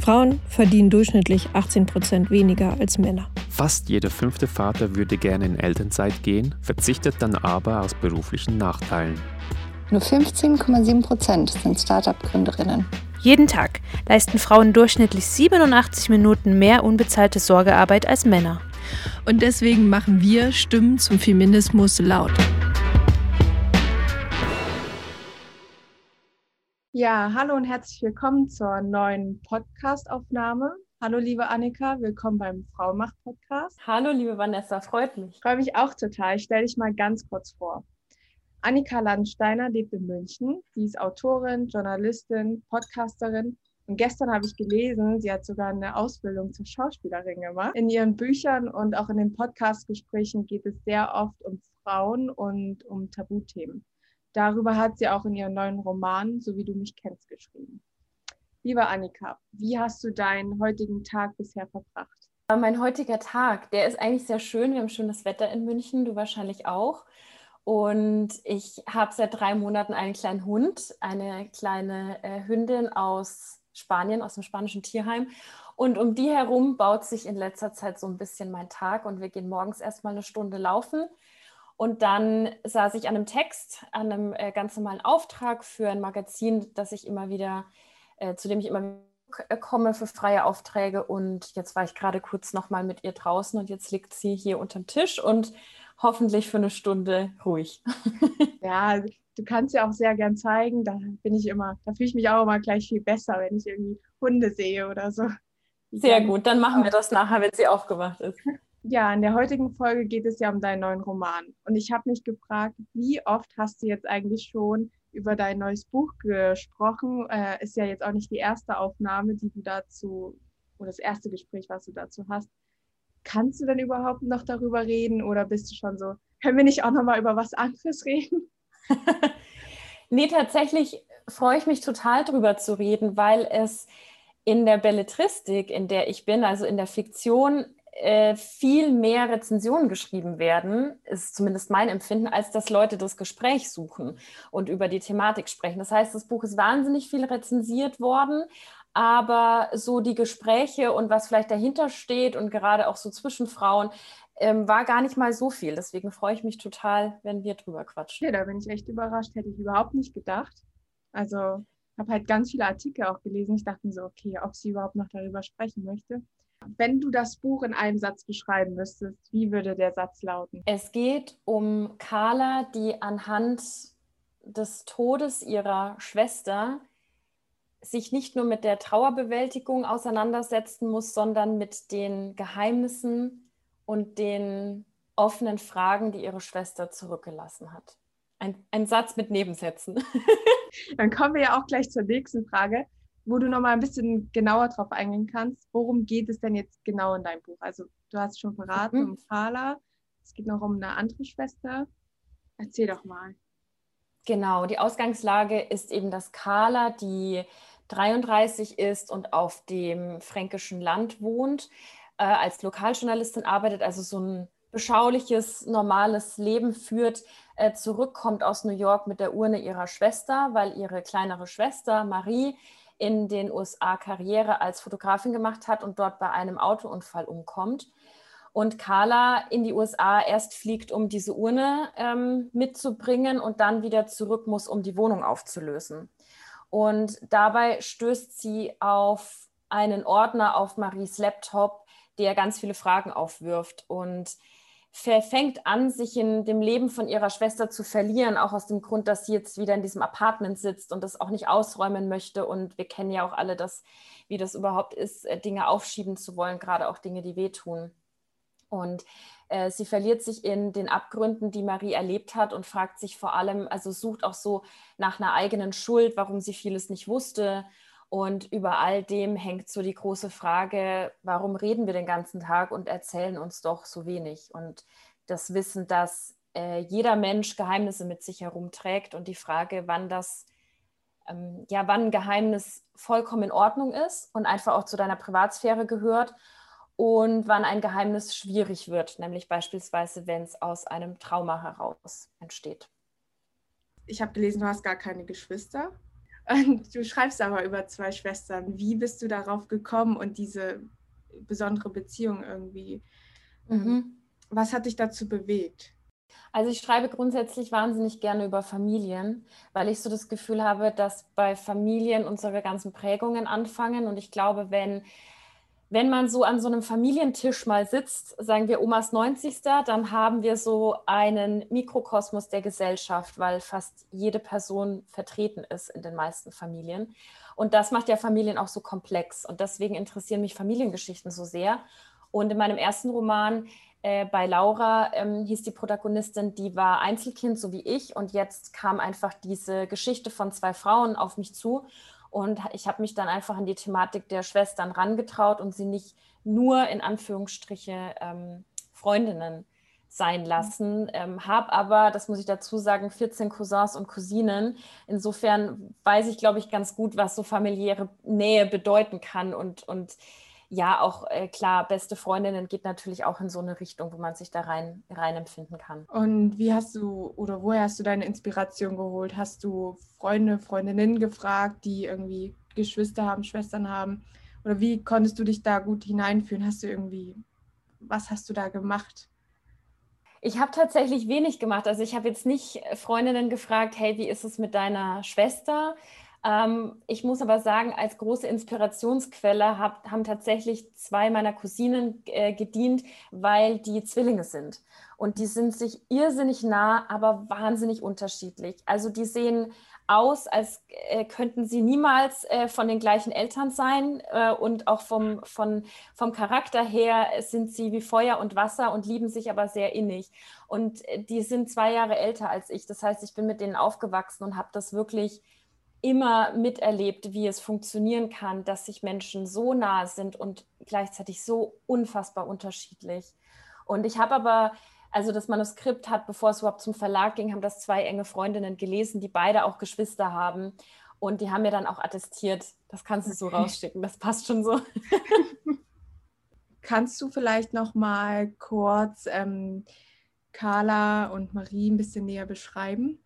Frauen verdienen durchschnittlich 18 Prozent weniger als Männer. Fast jeder fünfte Vater würde gerne in Elternzeit gehen, verzichtet dann aber aus beruflichen Nachteilen. Nur 15,7 Prozent sind Start-up-Gründerinnen. Jeden Tag leisten Frauen durchschnittlich 87 Minuten mehr unbezahlte Sorgearbeit als Männer. Und deswegen machen wir Stimmen zum Feminismus laut. Ja, hallo und herzlich willkommen zur neuen Podcast-Aufnahme. Hallo, liebe Annika, willkommen beim Fraumacht-Podcast. Hallo, liebe Vanessa, freut mich. Ich freue mich auch total. Ich stelle dich mal ganz kurz vor. Annika Landsteiner lebt in München. Sie ist Autorin, Journalistin, Podcasterin. Und gestern habe ich gelesen, sie hat sogar eine Ausbildung zur Schauspielerin gemacht. In ihren Büchern und auch in den Podcast-Gesprächen geht es sehr oft um Frauen und um Tabuthemen. Darüber hat sie auch in ihrem neuen Roman So wie du mich kennst geschrieben. Liebe Annika, wie hast du deinen heutigen Tag bisher verbracht? Mein heutiger Tag, der ist eigentlich sehr schön. Wir haben schönes Wetter in München, du wahrscheinlich auch. Und ich habe seit drei Monaten einen kleinen Hund, eine kleine äh, Hündin aus Spanien, aus dem spanischen Tierheim. Und um die herum baut sich in letzter Zeit so ein bisschen mein Tag. Und wir gehen morgens erstmal eine Stunde laufen und dann saß ich an einem Text, an einem äh, ganz normalen Auftrag für ein Magazin, das ich immer wieder, äh, zu dem ich immer äh, komme für freie Aufträge. Und jetzt war ich gerade kurz nochmal mit ihr draußen und jetzt liegt sie hier unterm Tisch und hoffentlich für eine Stunde ruhig. ja, du kannst ja auch sehr gern zeigen. Da bin ich immer, da fühle ich mich auch immer gleich viel besser, wenn ich irgendwie Hunde sehe oder so. Sehr gut, dann machen wir das nachher, wenn sie aufgewacht ist. Ja, in der heutigen Folge geht es ja um deinen neuen Roman. Und ich habe mich gefragt, wie oft hast du jetzt eigentlich schon über dein neues Buch gesprochen? Äh, ist ja jetzt auch nicht die erste Aufnahme, die du dazu, oder das erste Gespräch, was du dazu hast. Kannst du denn überhaupt noch darüber reden oder bist du schon so, können wir nicht auch nochmal über was anderes reden? nee, tatsächlich freue ich mich total drüber zu reden, weil es in der Belletristik, in der ich bin, also in der Fiktion, viel mehr Rezensionen geschrieben werden, ist zumindest mein Empfinden, als dass Leute das Gespräch suchen und über die Thematik sprechen. Das heißt, das Buch ist wahnsinnig viel rezensiert worden, aber so die Gespräche und was vielleicht dahinter steht und gerade auch so zwischen Frauen, ähm, war gar nicht mal so viel. Deswegen freue ich mich total, wenn wir drüber quatschen. Ja, da bin ich echt überrascht. Hätte ich überhaupt nicht gedacht. Also habe halt ganz viele Artikel auch gelesen. Ich dachte mir so, okay, ob sie überhaupt noch darüber sprechen möchte. Wenn du das Buch in einem Satz beschreiben müsstest, wie würde der Satz lauten? Es geht um Carla, die anhand des Todes ihrer Schwester sich nicht nur mit der Trauerbewältigung auseinandersetzen muss, sondern mit den Geheimnissen und den offenen Fragen, die ihre Schwester zurückgelassen hat. Ein, ein Satz mit Nebensätzen. Dann kommen wir ja auch gleich zur nächsten Frage wo du noch mal ein bisschen genauer drauf eingehen kannst. Worum geht es denn jetzt genau in deinem Buch? Also du hast schon verraten mhm. um Carla. Es geht noch um eine andere Schwester. Erzähl doch mal. Genau, die Ausgangslage ist eben, dass Carla, die 33 ist und auf dem fränkischen Land wohnt, äh, als Lokaljournalistin arbeitet, also so ein beschauliches, normales Leben führt, äh, zurückkommt aus New York mit der Urne ihrer Schwester, weil ihre kleinere Schwester Marie in den USA Karriere als Fotografin gemacht hat und dort bei einem Autounfall umkommt. Und Carla in die USA erst fliegt, um diese Urne ähm, mitzubringen und dann wieder zurück muss, um die Wohnung aufzulösen. Und dabei stößt sie auf einen Ordner auf Maries Laptop, der ganz viele Fragen aufwirft. Und fängt an, sich in dem Leben von ihrer Schwester zu verlieren, auch aus dem Grund, dass sie jetzt wieder in diesem Apartment sitzt und das auch nicht ausräumen möchte. Und wir kennen ja auch alle das, wie das überhaupt ist, äh, Dinge aufschieben zu wollen, gerade auch Dinge, die wehtun. Und äh, sie verliert sich in den Abgründen, die Marie erlebt hat und fragt sich vor allem, also sucht auch so nach einer eigenen Schuld, warum sie vieles nicht wusste und über all dem hängt so die große Frage, warum reden wir den ganzen Tag und erzählen uns doch so wenig? Und das Wissen, dass äh, jeder Mensch Geheimnisse mit sich herumträgt und die Frage, wann das, ähm, ja, wann ein Geheimnis vollkommen in Ordnung ist und einfach auch zu deiner Privatsphäre gehört und wann ein Geheimnis schwierig wird, nämlich beispielsweise, wenn es aus einem Trauma heraus entsteht. Ich habe gelesen, du hast gar keine Geschwister. Und du schreibst aber über zwei Schwestern. Wie bist du darauf gekommen und diese besondere Beziehung irgendwie? Ähm, mhm. Was hat dich dazu bewegt? Also ich schreibe grundsätzlich wahnsinnig gerne über Familien, weil ich so das Gefühl habe, dass bei Familien unsere ganzen Prägungen anfangen. Und ich glaube, wenn wenn man so an so einem Familientisch mal sitzt, sagen wir Omas 90. dann haben wir so einen Mikrokosmos der Gesellschaft, weil fast jede Person vertreten ist in den meisten Familien. Und das macht ja Familien auch so komplex. Und deswegen interessieren mich Familiengeschichten so sehr. Und in meinem ersten Roman äh, bei Laura ähm, hieß die Protagonistin, die war Einzelkind, so wie ich. Und jetzt kam einfach diese Geschichte von zwei Frauen auf mich zu. Und ich habe mich dann einfach an die Thematik der Schwestern rangetraut und sie nicht nur in Anführungsstriche ähm, Freundinnen sein lassen. Ähm, habe aber, das muss ich dazu sagen, 14 Cousins und Cousinen. Insofern weiß ich, glaube ich, ganz gut, was so familiäre Nähe bedeuten kann und, und ja, auch äh, klar, beste Freundinnen geht natürlich auch in so eine Richtung, wo man sich da rein, rein empfinden kann. Und wie hast du oder woher hast du deine Inspiration geholt? Hast du Freunde, Freundinnen gefragt, die irgendwie Geschwister haben, Schwestern haben? Oder wie konntest du dich da gut hineinfühlen? Hast du irgendwie, was hast du da gemacht? Ich habe tatsächlich wenig gemacht. Also ich habe jetzt nicht Freundinnen gefragt, hey, wie ist es mit deiner Schwester? Ähm, ich muss aber sagen, als große Inspirationsquelle hab, haben tatsächlich zwei meiner Cousinen äh, gedient, weil die Zwillinge sind. Und die sind sich irrsinnig nah, aber wahnsinnig unterschiedlich. Also die sehen aus, als äh, könnten sie niemals äh, von den gleichen Eltern sein. Äh, und auch vom, von, vom Charakter her sind sie wie Feuer und Wasser und lieben sich aber sehr innig. Und äh, die sind zwei Jahre älter als ich. Das heißt, ich bin mit denen aufgewachsen und habe das wirklich immer miterlebt, wie es funktionieren kann, dass sich Menschen so nah sind und gleichzeitig so unfassbar unterschiedlich. Und ich habe aber, also das Manuskript hat, bevor es überhaupt zum Verlag ging, haben das zwei enge Freundinnen gelesen, die beide auch Geschwister haben. Und die haben mir dann auch attestiert, das kannst du so rausschicken, das passt schon so. Kannst du vielleicht noch mal kurz ähm, Carla und Marie ein bisschen näher beschreiben?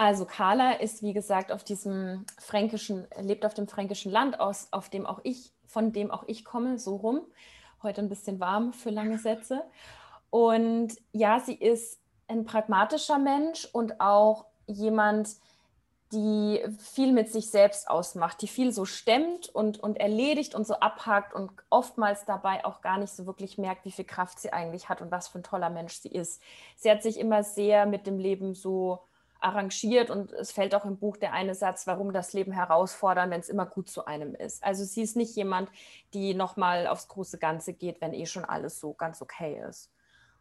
Also Carla ist, wie gesagt, auf diesem fränkischen, lebt auf dem fränkischen Land, aus, auf dem auch ich, von dem auch ich komme, so rum. Heute ein bisschen warm für lange Sätze. Und ja, sie ist ein pragmatischer Mensch und auch jemand, die viel mit sich selbst ausmacht, die viel so stemmt und, und erledigt und so abhakt und oftmals dabei auch gar nicht so wirklich merkt, wie viel Kraft sie eigentlich hat und was für ein toller Mensch sie ist. Sie hat sich immer sehr mit dem Leben so arrangiert und es fällt auch im Buch der eine Satz, warum das Leben herausfordern, wenn es immer gut zu einem ist. Also sie ist nicht jemand, die nochmal aufs große Ganze geht, wenn eh schon alles so ganz okay ist.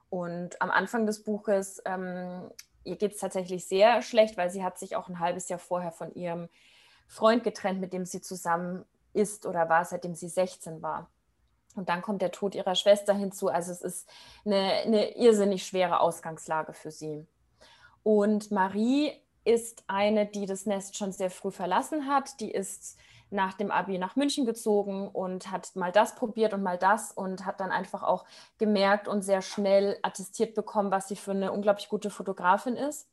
Und am Anfang des Buches, ähm, ihr geht es tatsächlich sehr schlecht, weil sie hat sich auch ein halbes Jahr vorher von ihrem Freund getrennt, mit dem sie zusammen ist oder war, seitdem sie 16 war. Und dann kommt der Tod ihrer Schwester hinzu. Also es ist eine, eine irrsinnig schwere Ausgangslage für sie. Und Marie ist eine, die das Nest schon sehr früh verlassen hat. Die ist nach dem Abi nach München gezogen und hat mal das probiert und mal das und hat dann einfach auch gemerkt und sehr schnell attestiert bekommen, was sie für eine unglaublich gute Fotografin ist.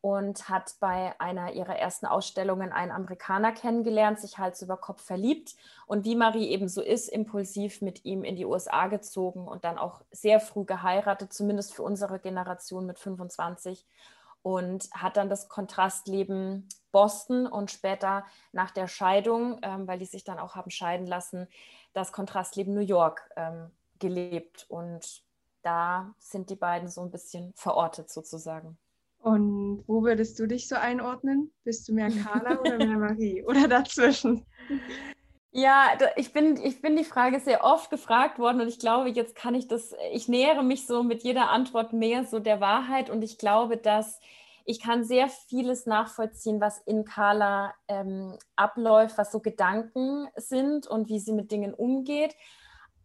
Und hat bei einer ihrer ersten Ausstellungen einen Amerikaner kennengelernt, sich Hals über Kopf verliebt. Und wie Marie eben so ist, impulsiv mit ihm in die USA gezogen und dann auch sehr früh geheiratet, zumindest für unsere Generation mit 25 und hat dann das Kontrastleben Boston und später nach der Scheidung, ähm, weil die sich dann auch haben scheiden lassen, das Kontrastleben New York ähm, gelebt. Und da sind die beiden so ein bisschen verortet sozusagen. Und wo würdest du dich so einordnen? Bist du mehr Carla oder mehr Marie oder dazwischen? Ja, ich bin, ich bin die Frage sehr oft gefragt worden und ich glaube, jetzt kann ich das, ich nähere mich so mit jeder Antwort mehr so der Wahrheit und ich glaube, dass ich kann sehr vieles nachvollziehen, was in Carla ähm, abläuft, was so Gedanken sind und wie sie mit Dingen umgeht.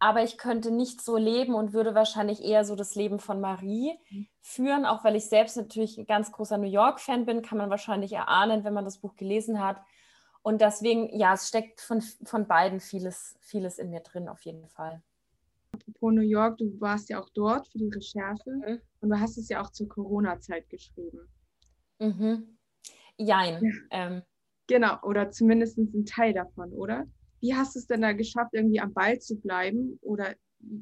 Aber ich könnte nicht so leben und würde wahrscheinlich eher so das Leben von Marie mhm. führen, auch weil ich selbst natürlich ein ganz großer New York-Fan bin, kann man wahrscheinlich erahnen, wenn man das Buch gelesen hat. Und deswegen, ja, es steckt von, von beiden vieles, vieles in mir drin, auf jeden Fall. Apropos New York, du warst ja auch dort für die Recherche mhm. und du hast es ja auch zur Corona-Zeit geschrieben. Mhm. Jein. Ja. Ähm, Genau, oder zumindest ein Teil davon, oder? Wie hast du es denn da geschafft, irgendwie am Ball zu bleiben? Oder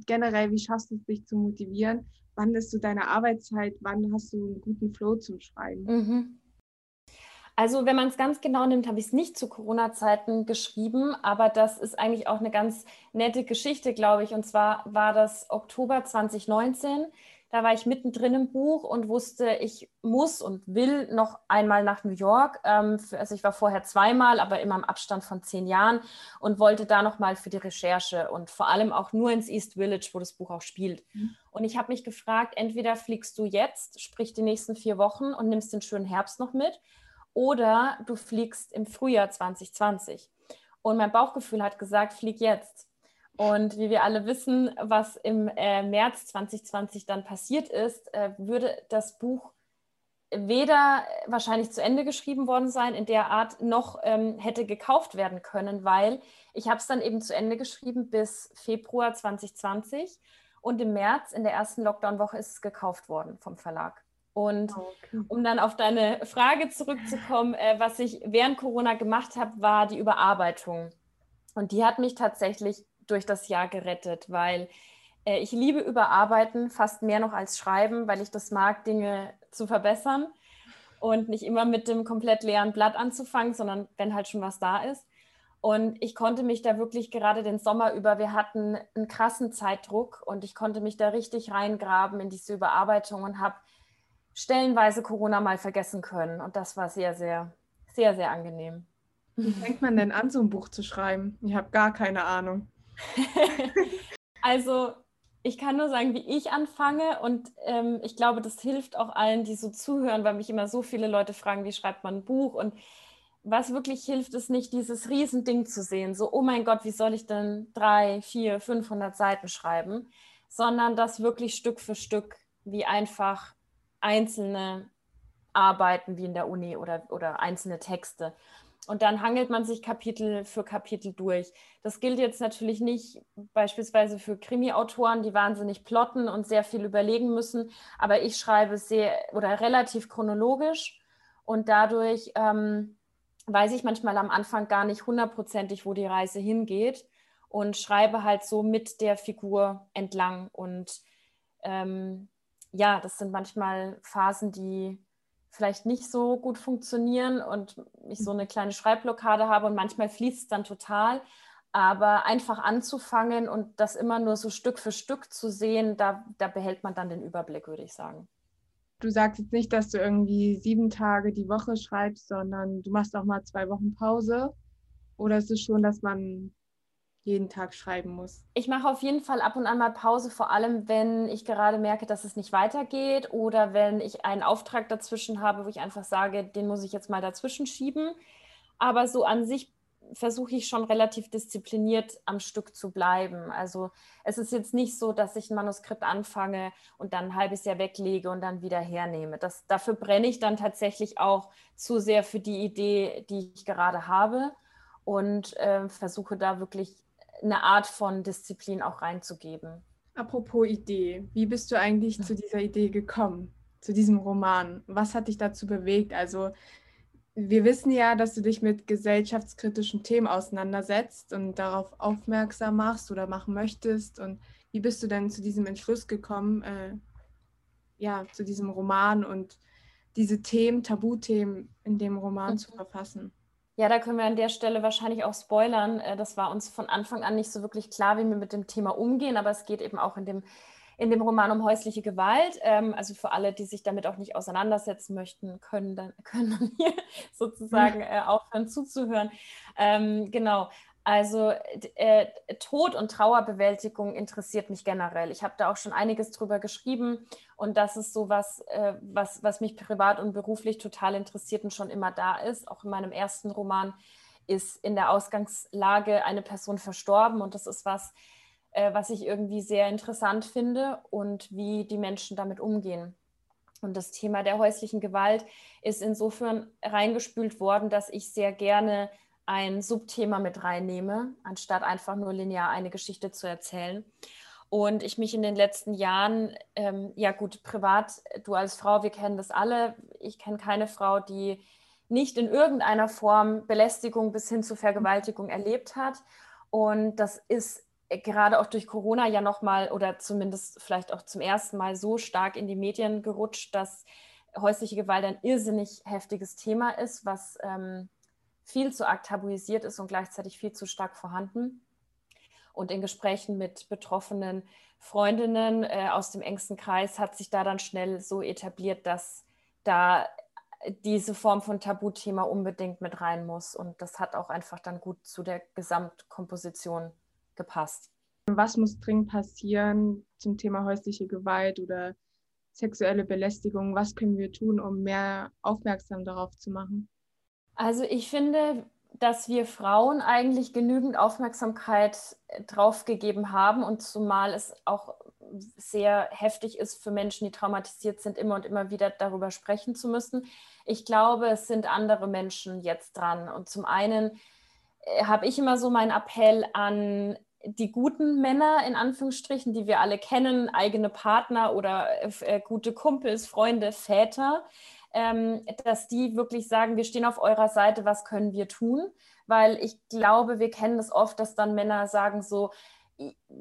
generell, wie schaffst du es, dich zu motivieren? Wann ist so deine Arbeitszeit? Wann hast du einen guten Flow zum Schreiben? Mhm. Also wenn man es ganz genau nimmt, habe ich es nicht zu Corona-Zeiten geschrieben, aber das ist eigentlich auch eine ganz nette Geschichte, glaube ich. Und zwar war das Oktober 2019. Da war ich mittendrin im Buch und wusste, ich muss und will noch einmal nach New York. Ähm, also ich war vorher zweimal, aber immer im Abstand von zehn Jahren und wollte da nochmal für die Recherche und vor allem auch nur ins East Village, wo das Buch auch spielt. Mhm. Und ich habe mich gefragt, entweder fliegst du jetzt, sprich die nächsten vier Wochen und nimmst den schönen Herbst noch mit, oder du fliegst im Frühjahr 2020. Und mein Bauchgefühl hat gesagt, flieg jetzt. Und wie wir alle wissen, was im äh, März 2020 dann passiert ist, äh, würde das Buch weder wahrscheinlich zu Ende geschrieben worden sein in der Art, noch ähm, hätte gekauft werden können, weil ich habe es dann eben zu Ende geschrieben bis Februar 2020 und im März in der ersten Lockdown-Woche ist es gekauft worden vom Verlag. Und ah, okay. um dann auf deine Frage zurückzukommen, äh, was ich während Corona gemacht habe, war die Überarbeitung. Und die hat mich tatsächlich durch das Jahr gerettet, weil äh, ich liebe Überarbeiten fast mehr noch als Schreiben, weil ich das mag, Dinge zu verbessern und nicht immer mit dem komplett leeren Blatt anzufangen, sondern wenn halt schon was da ist. Und ich konnte mich da wirklich gerade den Sommer über, wir hatten einen krassen Zeitdruck und ich konnte mich da richtig reingraben in diese Überarbeitung und habe stellenweise Corona mal vergessen können. Und das war sehr, sehr, sehr, sehr angenehm. Wie fängt man denn an, so ein Buch zu schreiben? Ich habe gar keine Ahnung. also, ich kann nur sagen, wie ich anfange. Und ähm, ich glaube, das hilft auch allen, die so zuhören, weil mich immer so viele Leute fragen, wie schreibt man ein Buch? Und was wirklich hilft, ist nicht dieses Riesending zu sehen, so, oh mein Gott, wie soll ich denn drei, vier, 500 Seiten schreiben, sondern das wirklich Stück für Stück, wie einfach einzelne Arbeiten wie in der Uni oder, oder einzelne Texte. Und dann hangelt man sich Kapitel für Kapitel durch. Das gilt jetzt natürlich nicht beispielsweise für Krimi-Autoren, die wahnsinnig plotten und sehr viel überlegen müssen. Aber ich schreibe sehr oder relativ chronologisch und dadurch ähm, weiß ich manchmal am Anfang gar nicht hundertprozentig, wo die Reise hingeht und schreibe halt so mit der Figur entlang. Und ähm, ja, das sind manchmal Phasen, die vielleicht nicht so gut funktionieren und ich so eine kleine Schreibblockade habe und manchmal fließt es dann total. Aber einfach anzufangen und das immer nur so Stück für Stück zu sehen, da, da behält man dann den Überblick, würde ich sagen. Du sagst jetzt nicht, dass du irgendwie sieben Tage die Woche schreibst, sondern du machst auch mal zwei Wochen Pause. Oder ist es schon, dass man jeden Tag schreiben muss? Ich mache auf jeden Fall ab und an mal Pause, vor allem wenn ich gerade merke, dass es nicht weitergeht oder wenn ich einen Auftrag dazwischen habe, wo ich einfach sage, den muss ich jetzt mal dazwischen schieben. Aber so an sich versuche ich schon relativ diszipliniert am Stück zu bleiben. Also es ist jetzt nicht so, dass ich ein Manuskript anfange und dann ein halbes Jahr weglege und dann wieder hernehme. Das, dafür brenne ich dann tatsächlich auch zu sehr für die Idee, die ich gerade habe und äh, versuche da wirklich eine Art von Disziplin auch reinzugeben. Apropos Idee, wie bist du eigentlich zu dieser Idee gekommen, zu diesem Roman? Was hat dich dazu bewegt? Also wir wissen ja, dass du dich mit gesellschaftskritischen Themen auseinandersetzt und darauf aufmerksam machst oder machen möchtest. Und wie bist du denn zu diesem Entschluss gekommen, äh, ja, zu diesem Roman und diese Themen, Tabuthemen in dem Roman mhm. zu verfassen? Ja, da können wir an der Stelle wahrscheinlich auch spoilern. Äh, das war uns von Anfang an nicht so wirklich klar, wie wir mit dem Thema umgehen, aber es geht eben auch in dem, in dem Roman um häusliche Gewalt. Ähm, also für alle, die sich damit auch nicht auseinandersetzen möchten, können dann, können dann hier sozusagen äh, aufhören zuzuhören. Ähm, genau. Also äh, Tod und Trauerbewältigung interessiert mich generell. Ich habe da auch schon einiges drüber geschrieben und das ist so was, äh, was, was mich privat und beruflich total interessiert und schon immer da ist. Auch in meinem ersten Roman ist in der Ausgangslage eine Person verstorben und das ist was, äh, was ich irgendwie sehr interessant finde und wie die Menschen damit umgehen. Und das Thema der häuslichen Gewalt ist insofern reingespült worden, dass ich sehr gerne ein Subthema mit reinnehme, anstatt einfach nur linear eine Geschichte zu erzählen. Und ich mich in den letzten Jahren, ähm, ja gut, privat, du als Frau, wir kennen das alle. Ich kenne keine Frau, die nicht in irgendeiner Form Belästigung bis hin zu Vergewaltigung erlebt hat. Und das ist gerade auch durch Corona ja nochmal oder zumindest vielleicht auch zum ersten Mal so stark in die Medien gerutscht, dass häusliche Gewalt ein irrsinnig heftiges Thema ist, was ähm, viel zu arg tabuisiert ist und gleichzeitig viel zu stark vorhanden. Und in Gesprächen mit betroffenen Freundinnen äh, aus dem engsten Kreis hat sich da dann schnell so etabliert, dass da diese Form von Tabuthema unbedingt mit rein muss. Und das hat auch einfach dann gut zu der Gesamtkomposition gepasst. Was muss dringend passieren zum Thema häusliche Gewalt oder sexuelle Belästigung? Was können wir tun, um mehr aufmerksam darauf zu machen? Also ich finde, dass wir Frauen eigentlich genügend Aufmerksamkeit drauf gegeben haben und zumal es auch sehr heftig ist für Menschen, die traumatisiert sind, immer und immer wieder darüber sprechen zu müssen. Ich glaube, es sind andere Menschen jetzt dran. Und zum einen äh, habe ich immer so meinen Appell an die guten Männer in Anführungsstrichen, die wir alle kennen, eigene Partner oder äh, gute Kumpels, Freunde, Väter, dass die wirklich sagen, wir stehen auf eurer Seite, was können wir tun? Weil ich glaube, wir kennen das oft, dass dann Männer sagen so,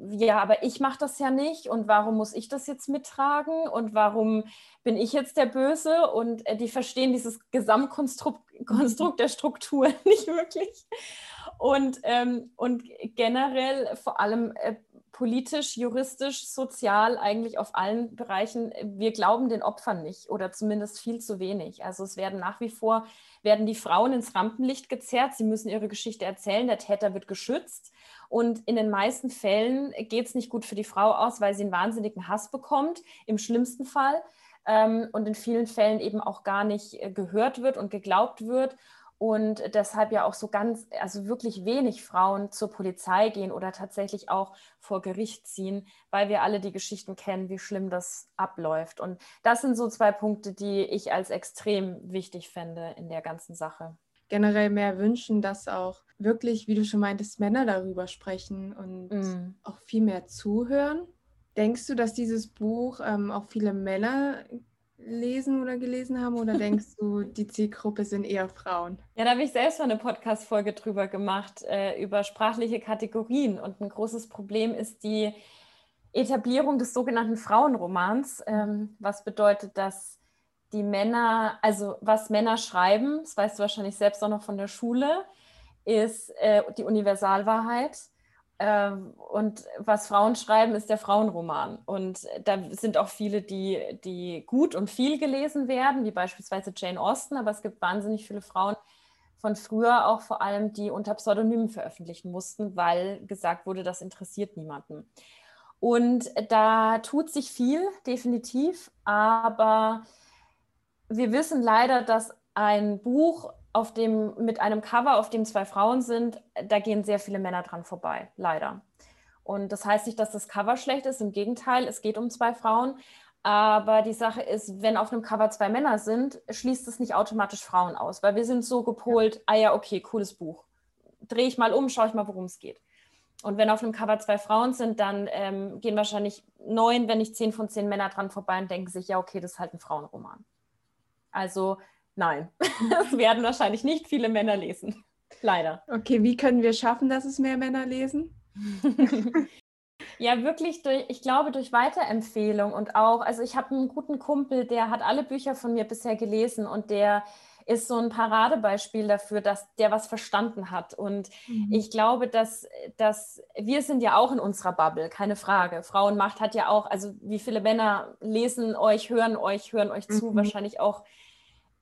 ja, aber ich mache das ja nicht und warum muss ich das jetzt mittragen und warum bin ich jetzt der Böse? Und äh, die verstehen dieses Gesamtkonstrukt Konstrukt der Struktur nicht wirklich. Und, ähm, und generell vor allem äh, politisch, juristisch, sozial, eigentlich auf allen Bereichen, wir glauben den Opfern nicht oder zumindest viel zu wenig. Also es werden nach wie vor, werden die Frauen ins Rampenlicht gezerrt, sie müssen ihre Geschichte erzählen, der Täter wird geschützt. Und in den meisten Fällen geht es nicht gut für die Frau aus, weil sie einen wahnsinnigen Hass bekommt, im schlimmsten Fall. Ähm, und in vielen Fällen eben auch gar nicht äh, gehört wird und geglaubt wird und deshalb ja auch so ganz, also wirklich wenig Frauen zur Polizei gehen oder tatsächlich auch vor Gericht ziehen, weil wir alle die Geschichten kennen, wie schlimm das abläuft. Und das sind so zwei Punkte, die ich als extrem wichtig fände in der ganzen Sache. Generell mehr wünschen, dass auch wirklich, wie du schon meintest, Männer darüber sprechen und mm. auch viel mehr zuhören. Denkst du, dass dieses Buch ähm, auch viele Männer lesen oder gelesen haben oder denkst du, die Zielgruppe sind eher Frauen? Ja, da habe ich selbst mal eine Podcast-Folge drüber gemacht, äh, über sprachliche Kategorien. Und ein großes Problem ist die Etablierung des sogenannten Frauenromans, ähm, was bedeutet, dass die Männer, also was Männer schreiben, das weißt du wahrscheinlich selbst auch noch von der Schule, ist äh, die Universalwahrheit. Ähm, und was Frauen schreiben, ist der Frauenroman. Und da sind auch viele, die, die gut und viel gelesen werden, wie beispielsweise Jane Austen, aber es gibt wahnsinnig viele Frauen von früher auch vor allem, die unter Pseudonymen veröffentlichen mussten, weil gesagt wurde, das interessiert niemanden. Und da tut sich viel, definitiv, aber wir wissen leider, dass ein Buch auf dem, mit einem Cover, auf dem zwei Frauen sind, da gehen sehr viele Männer dran vorbei, leider. Und das heißt nicht, dass das Cover schlecht ist, im Gegenteil, es geht um zwei Frauen. Aber die Sache ist, wenn auf einem Cover zwei Männer sind, schließt es nicht automatisch Frauen aus, weil wir sind so gepolt, ah ja, okay, cooles Buch. Drehe ich mal um, schaue ich mal, worum es geht. Und wenn auf einem Cover zwei Frauen sind, dann ähm, gehen wahrscheinlich neun, wenn nicht zehn von zehn Männer dran vorbei und denken sich, ja, okay, das ist halt ein Frauenroman. Also nein, das werden wahrscheinlich nicht viele Männer lesen. Leider. Okay, wie können wir schaffen, dass es mehr Männer lesen? ja, wirklich durch, ich glaube, durch Weiterempfehlung und auch, also ich habe einen guten Kumpel, der hat alle Bücher von mir bisher gelesen und der ist so ein Paradebeispiel dafür, dass der was verstanden hat. Und mhm. ich glaube, dass, dass wir sind ja auch in unserer Bubble, keine Frage. Frauenmacht hat ja auch, also wie viele Männer lesen euch, hören euch, hören euch zu, mhm. wahrscheinlich auch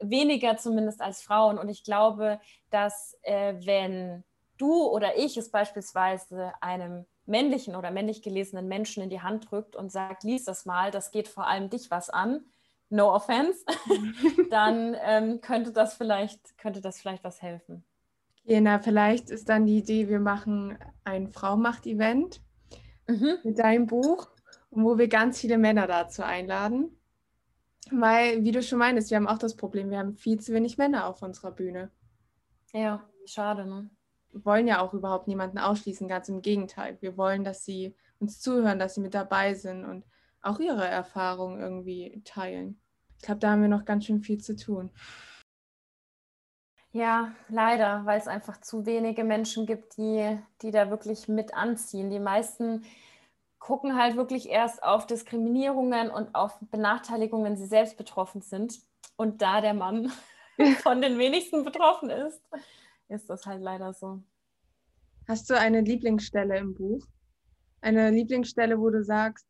weniger zumindest als Frauen. Und ich glaube, dass äh, wenn du oder ich es beispielsweise einem männlichen oder männlich gelesenen Menschen in die Hand drückt und sagt, lies das mal, das geht vor allem dich was an, no offense, dann ähm, könnte das vielleicht, könnte das vielleicht was helfen. Na, vielleicht ist dann die Idee, wir machen ein Fraumacht-Event mhm. mit deinem Buch, wo wir ganz viele Männer dazu einladen. Weil, wie du schon meinst, wir haben auch das Problem, wir haben viel zu wenig Männer auf unserer Bühne. Ja, schade, ne? Wir wollen ja auch überhaupt niemanden ausschließen, ganz im Gegenteil. Wir wollen, dass sie uns zuhören, dass sie mit dabei sind und auch ihre Erfahrungen irgendwie teilen. Ich glaube, da haben wir noch ganz schön viel zu tun. Ja, leider, weil es einfach zu wenige Menschen gibt, die, die da wirklich mit anziehen. Die meisten gucken halt wirklich erst auf Diskriminierungen und auf Benachteiligungen, wenn sie selbst betroffen sind. Und da der Mann von den wenigsten betroffen ist, ist das halt leider so. Hast du eine Lieblingsstelle im Buch? Eine Lieblingsstelle, wo du sagst,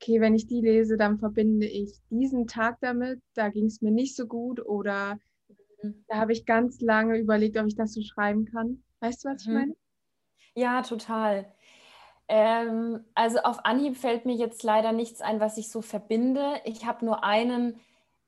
okay, wenn ich die lese, dann verbinde ich diesen Tag damit, da ging es mir nicht so gut oder mhm. da habe ich ganz lange überlegt, ob ich das so schreiben kann. Weißt du, was mhm. ich meine? Ja, total. Ähm, also auf Anhieb fällt mir jetzt leider nichts ein, was ich so verbinde. Ich habe nur einen,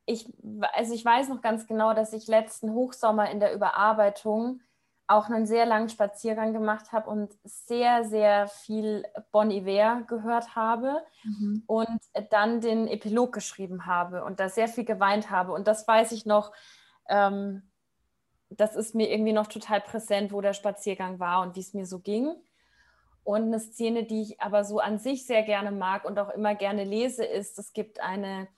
ich, also ich weiß noch ganz genau, dass ich letzten Hochsommer in der Überarbeitung auch einen sehr langen Spaziergang gemacht habe und sehr, sehr viel Bon Iver gehört habe mhm. und dann den Epilog geschrieben habe und da sehr viel geweint habe. Und das weiß ich noch, ähm, das ist mir irgendwie noch total präsent, wo der Spaziergang war und wie es mir so ging. Und eine Szene, die ich aber so an sich sehr gerne mag und auch immer gerne lese, ist, es gibt eine,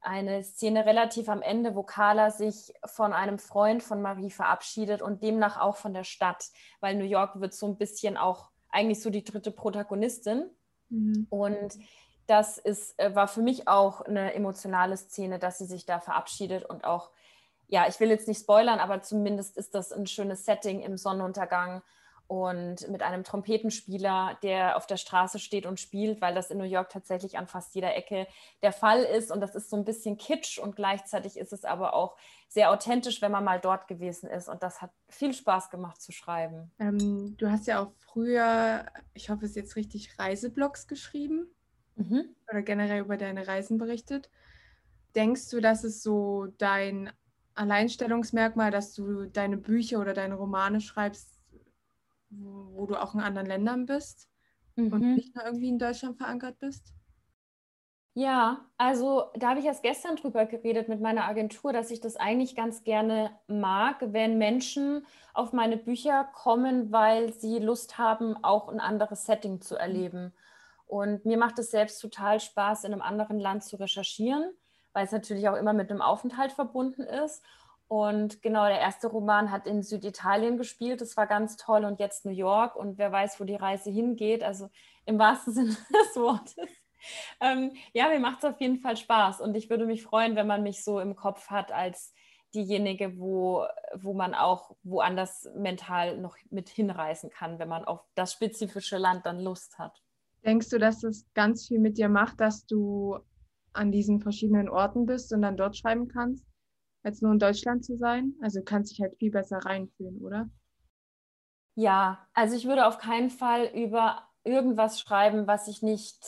eine Szene relativ am Ende, wo Carla sich von einem Freund von Marie verabschiedet und demnach auch von der Stadt, weil New York wird so ein bisschen auch eigentlich so die dritte Protagonistin. Mhm. Und das ist, äh, war für mich auch eine emotionale Szene, dass sie sich da verabschiedet und auch, ja, ich will jetzt nicht spoilern, aber zumindest ist das ein schönes Setting im Sonnenuntergang und mit einem Trompetenspieler, der auf der Straße steht und spielt, weil das in New York tatsächlich an fast jeder Ecke der Fall ist. Und das ist so ein bisschen kitsch und gleichzeitig ist es aber auch sehr authentisch, wenn man mal dort gewesen ist. Und das hat viel Spaß gemacht zu schreiben. Ähm, du hast ja auch früher, ich hoffe, es ist jetzt richtig, Reiseblogs geschrieben mhm. oder generell über deine Reisen berichtet. Denkst du, dass es so dein Alleinstellungsmerkmal, dass du deine Bücher oder deine Romane schreibst, wo du auch in anderen Ländern bist mhm. und nicht nur irgendwie in Deutschland verankert bist? Ja, also da habe ich erst gestern drüber geredet mit meiner Agentur, dass ich das eigentlich ganz gerne mag, wenn Menschen auf meine Bücher kommen, weil sie Lust haben, auch ein anderes Setting zu erleben. Und mir macht es selbst total Spaß, in einem anderen Land zu recherchieren, weil es natürlich auch immer mit einem Aufenthalt verbunden ist. Und genau, der erste Roman hat in Süditalien gespielt. Das war ganz toll. Und jetzt New York. Und wer weiß, wo die Reise hingeht. Also im wahrsten Sinne des Wortes. Ähm, ja, mir macht es auf jeden Fall Spaß. Und ich würde mich freuen, wenn man mich so im Kopf hat als diejenige, wo, wo man auch woanders mental noch mit hinreißen kann, wenn man auf das spezifische Land dann Lust hat. Denkst du, dass es ganz viel mit dir macht, dass du an diesen verschiedenen Orten bist und dann dort schreiben kannst? Als nur in Deutschland zu sein? Also kannst dich halt viel besser reinfühlen, oder? Ja, also ich würde auf keinen Fall über irgendwas schreiben, was ich nicht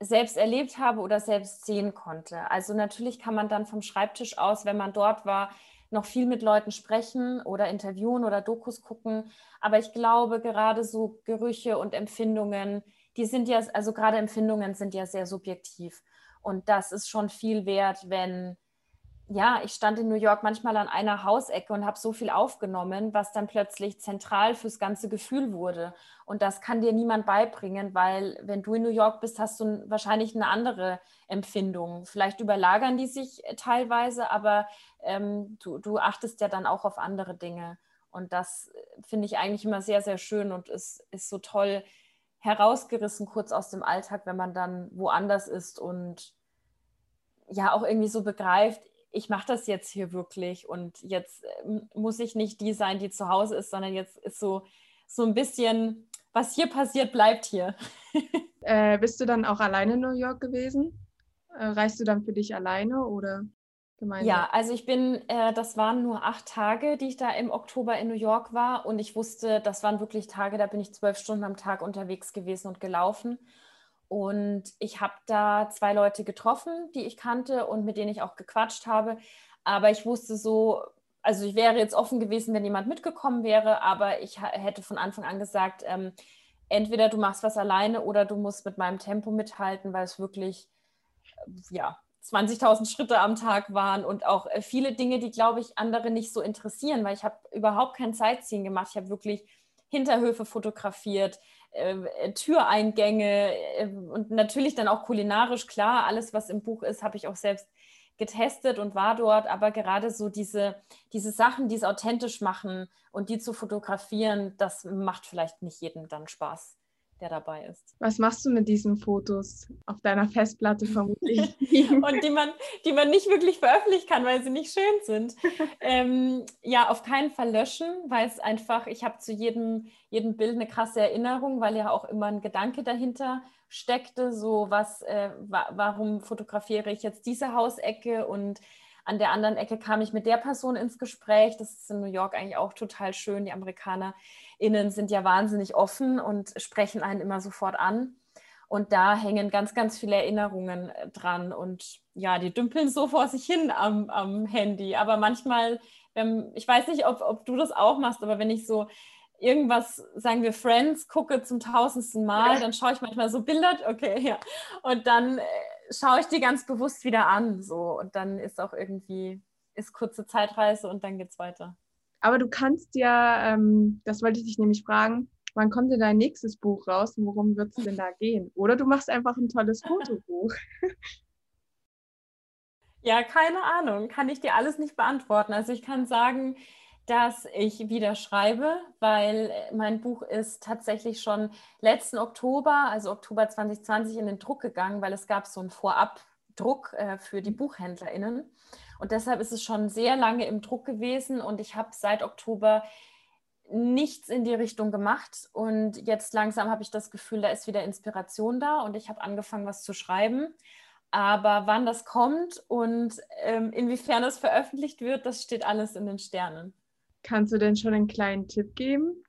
selbst erlebt habe oder selbst sehen konnte. Also natürlich kann man dann vom Schreibtisch aus, wenn man dort war, noch viel mit Leuten sprechen oder interviewen oder Dokus gucken. Aber ich glaube, gerade so Gerüche und Empfindungen, die sind ja, also gerade Empfindungen sind ja sehr subjektiv. Und das ist schon viel wert, wenn ja, ich stand in New York manchmal an einer Hausecke und habe so viel aufgenommen, was dann plötzlich zentral fürs ganze Gefühl wurde. Und das kann dir niemand beibringen, weil wenn du in New York bist, hast du wahrscheinlich eine andere Empfindung. Vielleicht überlagern die sich äh, teilweise, aber ähm, du, du achtest ja dann auch auf andere Dinge. Und das äh, finde ich eigentlich immer sehr, sehr schön und ist, ist so toll herausgerissen kurz aus dem Alltag, wenn man dann woanders ist und ja auch irgendwie so begreift, ich mache das jetzt hier wirklich und jetzt ähm, muss ich nicht die sein, die zu Hause ist, sondern jetzt ist so, so ein bisschen, was hier passiert, bleibt hier. äh, bist du dann auch alleine in New York gewesen? Äh, reist du dann für dich alleine oder gemeinsam? Ja, also ich bin, äh, das waren nur acht Tage, die ich da im Oktober in New York war und ich wusste, das waren wirklich Tage, da bin ich zwölf Stunden am Tag unterwegs gewesen und gelaufen. Und ich habe da zwei Leute getroffen, die ich kannte und mit denen ich auch gequatscht habe. Aber ich wusste so, also ich wäre jetzt offen gewesen, wenn jemand mitgekommen wäre, aber ich hätte von Anfang an gesagt, ähm, entweder du machst was alleine oder du musst mit meinem Tempo mithalten, weil es wirklich, äh, ja, 20.000 Schritte am Tag waren und auch äh, viele Dinge, die, glaube ich, andere nicht so interessieren, weil ich habe überhaupt kein Sightseeing gemacht. Ich habe wirklich Hinterhöfe fotografiert, äh, Türeingänge äh, und natürlich dann auch kulinarisch, klar, alles, was im Buch ist, habe ich auch selbst getestet und war dort, aber gerade so diese, diese Sachen, die es authentisch machen und die zu fotografieren, das macht vielleicht nicht jedem dann Spaß der dabei ist. Was machst du mit diesen Fotos auf deiner Festplatte vermutlich? und die man, die man nicht wirklich veröffentlichen kann, weil sie nicht schön sind. ähm, ja, auf keinen Fall löschen, weil es einfach, ich habe zu jedem, jedem Bild eine krasse Erinnerung, weil ja auch immer ein Gedanke dahinter steckte, so was, äh, wa warum fotografiere ich jetzt diese Hausecke und an der anderen Ecke kam ich mit der Person ins Gespräch. Das ist in New York eigentlich auch total schön. Die AmerikanerInnen sind ja wahnsinnig offen und sprechen einen immer sofort an. Und da hängen ganz, ganz viele Erinnerungen äh, dran. Und ja, die dümpeln so vor sich hin am, am Handy. Aber manchmal, wenn, ich weiß nicht, ob, ob du das auch machst, aber wenn ich so irgendwas, sagen wir Friends, gucke zum tausendsten Mal, ja. dann schaue ich manchmal so Bilder, okay, ja. Und dann äh, schaue ich die ganz bewusst wieder an. So. Und dann ist auch irgendwie, ist kurze Zeitreise und dann geht es weiter. Aber du kannst ja, ähm, das wollte ich dich nämlich fragen, wann kommt denn dein nächstes Buch raus und worum wird es denn da gehen? Oder du machst einfach ein tolles Fotobuch. Ja, keine Ahnung. Kann ich dir alles nicht beantworten. Also ich kann sagen, dass ich wieder schreibe, weil mein Buch ist tatsächlich schon letzten Oktober, also Oktober 2020, in den Druck gegangen, weil es gab so einen Vorabdruck äh, für die BuchhändlerInnen. Und deshalb ist es schon sehr lange im Druck gewesen und ich habe seit Oktober nichts in die Richtung gemacht. Und jetzt langsam habe ich das Gefühl, da ist wieder Inspiration da und ich habe angefangen, was zu schreiben. Aber wann das kommt und ähm, inwiefern es veröffentlicht wird, das steht alles in den Sternen. Kannst du denn schon einen kleinen Tipp geben?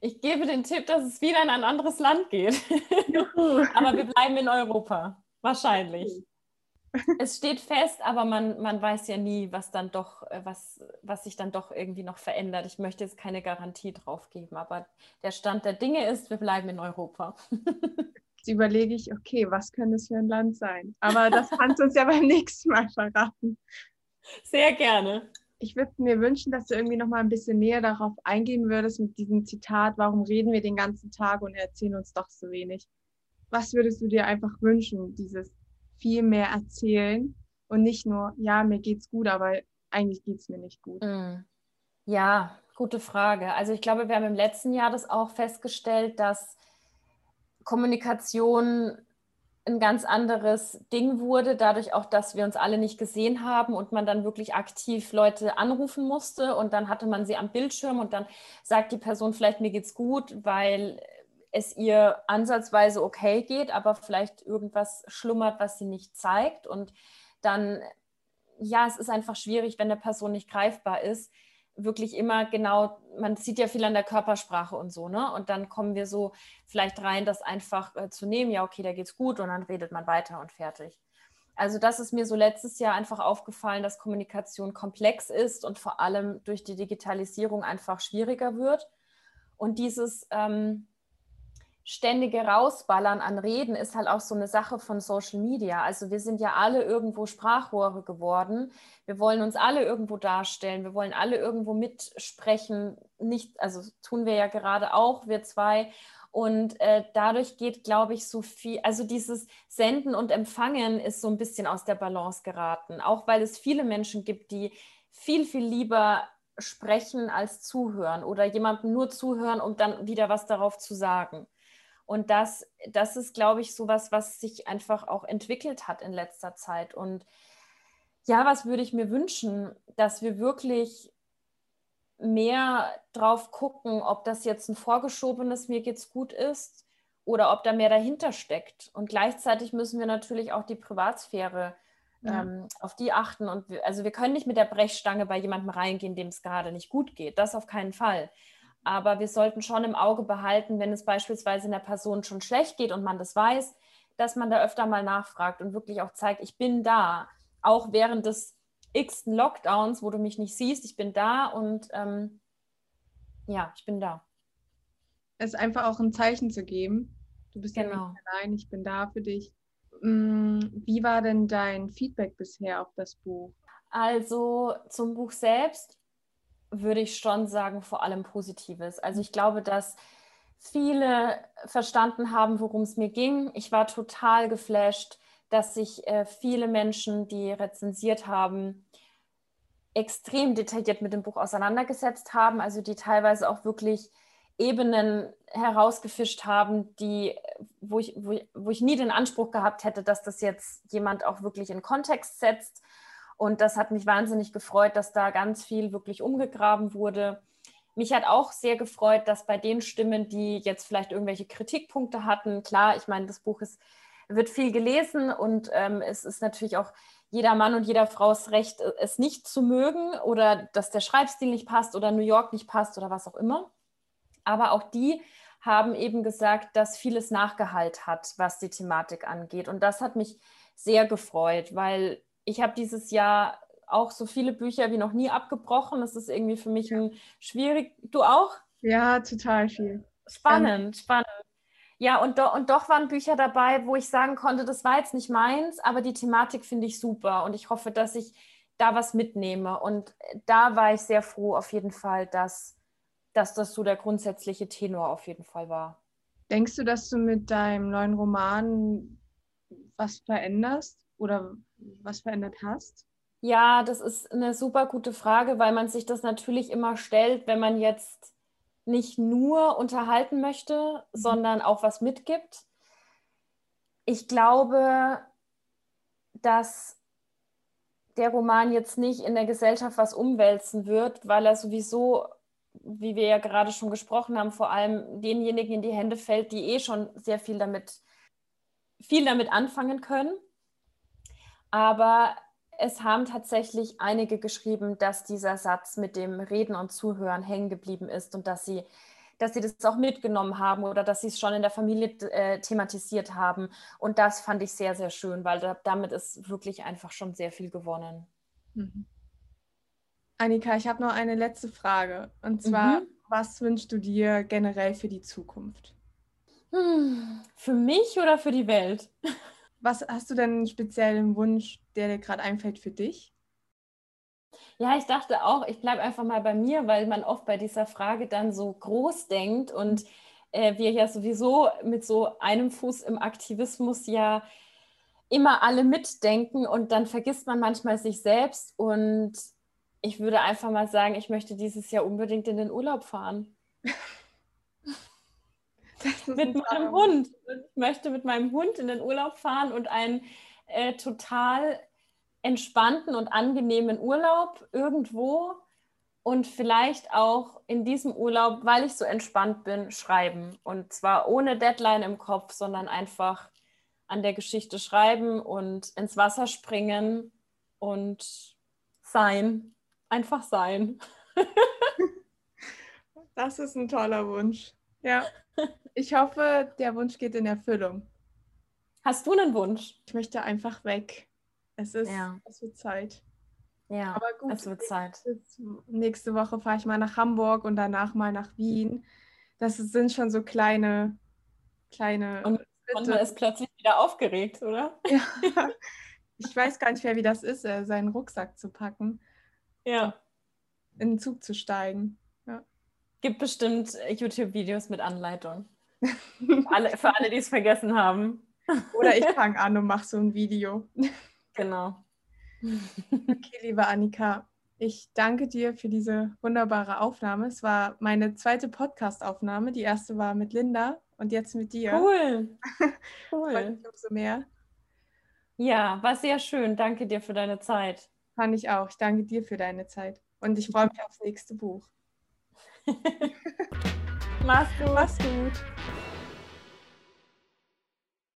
Ich gebe den Tipp, dass es wieder in ein anderes Land geht. aber wir bleiben in Europa. Wahrscheinlich. Es steht fest, aber man, man weiß ja nie, was dann doch, äh, was, was sich dann doch irgendwie noch verändert. Ich möchte jetzt keine Garantie drauf geben, aber der Stand der Dinge ist, wir bleiben in Europa. Jetzt überlege ich, okay, was könnte es für ein Land sein? Aber das kannst du uns ja beim nächsten Mal verraten. Sehr gerne ich würde mir wünschen, dass du irgendwie noch mal ein bisschen näher darauf eingehen würdest mit diesem Zitat, warum reden wir den ganzen Tag und erzählen uns doch so wenig? Was würdest du dir einfach wünschen, dieses viel mehr erzählen und nicht nur, ja, mir geht's gut, aber eigentlich geht's mir nicht gut? Mm. Ja, gute Frage. Also ich glaube, wir haben im letzten Jahr das auch festgestellt, dass Kommunikation ein ganz anderes Ding wurde, dadurch auch, dass wir uns alle nicht gesehen haben und man dann wirklich aktiv Leute anrufen musste und dann hatte man sie am Bildschirm und dann sagt die Person vielleicht, mir geht's gut, weil es ihr ansatzweise okay geht, aber vielleicht irgendwas schlummert, was sie nicht zeigt und dann, ja, es ist einfach schwierig, wenn eine Person nicht greifbar ist, wirklich immer genau, man sieht ja viel an der Körpersprache und so, ne? Und dann kommen wir so vielleicht rein, das einfach äh, zu nehmen, ja, okay, da geht's gut und dann redet man weiter und fertig. Also das ist mir so letztes Jahr einfach aufgefallen, dass Kommunikation komplex ist und vor allem durch die Digitalisierung einfach schwieriger wird. Und dieses, ähm, ständige Rausballern an Reden ist halt auch so eine Sache von Social Media. Also wir sind ja alle irgendwo Sprachrohre geworden. Wir wollen uns alle irgendwo darstellen. Wir wollen alle irgendwo mitsprechen. Nicht, also tun wir ja gerade auch, wir zwei. Und äh, dadurch geht, glaube ich, so viel, also dieses Senden und Empfangen ist so ein bisschen aus der Balance geraten. Auch weil es viele Menschen gibt, die viel, viel lieber sprechen als zuhören oder jemandem nur zuhören, um dann wieder was darauf zu sagen. Und das, das ist, glaube ich, so was, was sich einfach auch entwickelt hat in letzter Zeit. Und ja, was würde ich mir wünschen, dass wir wirklich mehr drauf gucken, ob das jetzt ein vorgeschobenes mir geht's gut ist oder ob da mehr dahinter steckt. Und gleichzeitig müssen wir natürlich auch die Privatsphäre ja. ähm, auf die achten. Und wir, also wir können nicht mit der Brechstange bei jemandem reingehen, dem es gerade nicht gut geht. Das auf keinen Fall. Aber wir sollten schon im Auge behalten, wenn es beispielsweise in der Person schon schlecht geht und man das weiß, dass man da öfter mal nachfragt und wirklich auch zeigt, ich bin da. Auch während des x Lockdowns, wo du mich nicht siehst, ich bin da und ähm, ja, ich bin da. Es einfach auch ein Zeichen zu geben. Du bist genau. ja nicht allein, ich bin da für dich. Mm, wie war denn dein Feedback bisher auf das Buch? Also zum Buch selbst würde ich schon sagen, vor allem Positives. Also ich glaube, dass viele verstanden haben, worum es mir ging. Ich war total geflasht, dass sich äh, viele Menschen, die rezensiert haben, extrem detailliert mit dem Buch auseinandergesetzt haben, also die teilweise auch wirklich Ebenen herausgefischt haben, die, wo, ich, wo, wo ich nie den Anspruch gehabt hätte, dass das jetzt jemand auch wirklich in Kontext setzt. Und das hat mich wahnsinnig gefreut, dass da ganz viel wirklich umgegraben wurde. Mich hat auch sehr gefreut, dass bei den Stimmen, die jetzt vielleicht irgendwelche Kritikpunkte hatten, klar, ich meine, das Buch ist, wird viel gelesen und ähm, es ist natürlich auch jeder Mann und jeder Frau's Recht, es nicht zu mögen oder dass der Schreibstil nicht passt oder New York nicht passt oder was auch immer. Aber auch die haben eben gesagt, dass vieles nachgehalt hat, was die Thematik angeht. Und das hat mich sehr gefreut, weil ich habe dieses Jahr auch so viele Bücher wie noch nie abgebrochen. Das ist irgendwie für mich ein schwierig. Du auch? Ja, total viel. Spannend, spannend. Ja, und, do, und doch waren Bücher dabei, wo ich sagen konnte, das war jetzt nicht meins, aber die Thematik finde ich super und ich hoffe, dass ich da was mitnehme. Und da war ich sehr froh auf jeden Fall, dass, dass das so der grundsätzliche Tenor auf jeden Fall war. Denkst du, dass du mit deinem neuen Roman was veränderst oder was verändert hast? Ja, das ist eine super gute Frage, weil man sich das natürlich immer stellt, wenn man jetzt nicht nur unterhalten möchte, mhm. sondern auch was mitgibt. Ich glaube, dass der Roman jetzt nicht in der Gesellschaft was umwälzen wird, weil er sowieso, wie wir ja gerade schon gesprochen haben, vor allem denjenigen in die Hände fällt, die eh schon sehr viel damit, viel damit anfangen können. Aber es haben tatsächlich einige geschrieben, dass dieser Satz mit dem Reden und Zuhören hängen geblieben ist und dass sie, dass sie das auch mitgenommen haben oder dass sie es schon in der Familie äh, thematisiert haben. Und das fand ich sehr, sehr schön, weil da, damit ist wirklich einfach schon sehr viel gewonnen. Mhm. Annika, ich habe noch eine letzte Frage. Und zwar, mhm. was wünschst du dir generell für die Zukunft? Hm, für mich oder für die Welt? Was hast du denn einen speziellen Wunsch, der dir gerade einfällt für dich? Ja, ich dachte auch, ich bleibe einfach mal bei mir, weil man oft bei dieser Frage dann so groß denkt und äh, wir ja sowieso mit so einem Fuß im Aktivismus ja immer alle mitdenken und dann vergisst man manchmal sich selbst und ich würde einfach mal sagen, ich möchte dieses Jahr unbedingt in den Urlaub fahren. mit meinem Hund. Ich möchte mit meinem Hund in den Urlaub fahren und einen äh, total entspannten und angenehmen Urlaub irgendwo und vielleicht auch in diesem Urlaub, weil ich so entspannt bin, schreiben. Und zwar ohne Deadline im Kopf, sondern einfach an der Geschichte schreiben und ins Wasser springen und sein. Einfach sein. das ist ein toller Wunsch. Ja. Ich hoffe, der Wunsch geht in Erfüllung. Hast du einen Wunsch? Ich möchte einfach weg. Es ist, ja. es wird Zeit. Ja, aber gut, es wird Zeit. Nächste Woche fahre ich mal nach Hamburg und danach mal nach Wien. Das sind schon so kleine, kleine. Und man ist plötzlich wieder aufgeregt, oder? Ja. Ich weiß gar nicht mehr, wie das ist, äh, seinen Rucksack zu packen. Ja. In den Zug zu steigen. Gibt bestimmt YouTube-Videos mit Anleitung. für, alle, für alle, die es vergessen haben. Oder ich fange an und mache so ein Video. Genau. Okay, liebe Annika, ich danke dir für diese wunderbare Aufnahme. Es war meine zweite Podcast-Aufnahme. Die erste war mit Linda und jetzt mit dir. Cool. Cool. umso mehr. Ja, war sehr schön. Danke dir für deine Zeit. Fand ich auch. Ich danke dir für deine Zeit. Und ich freue mich aufs nächste Buch. Mach's gut. Mach's gut.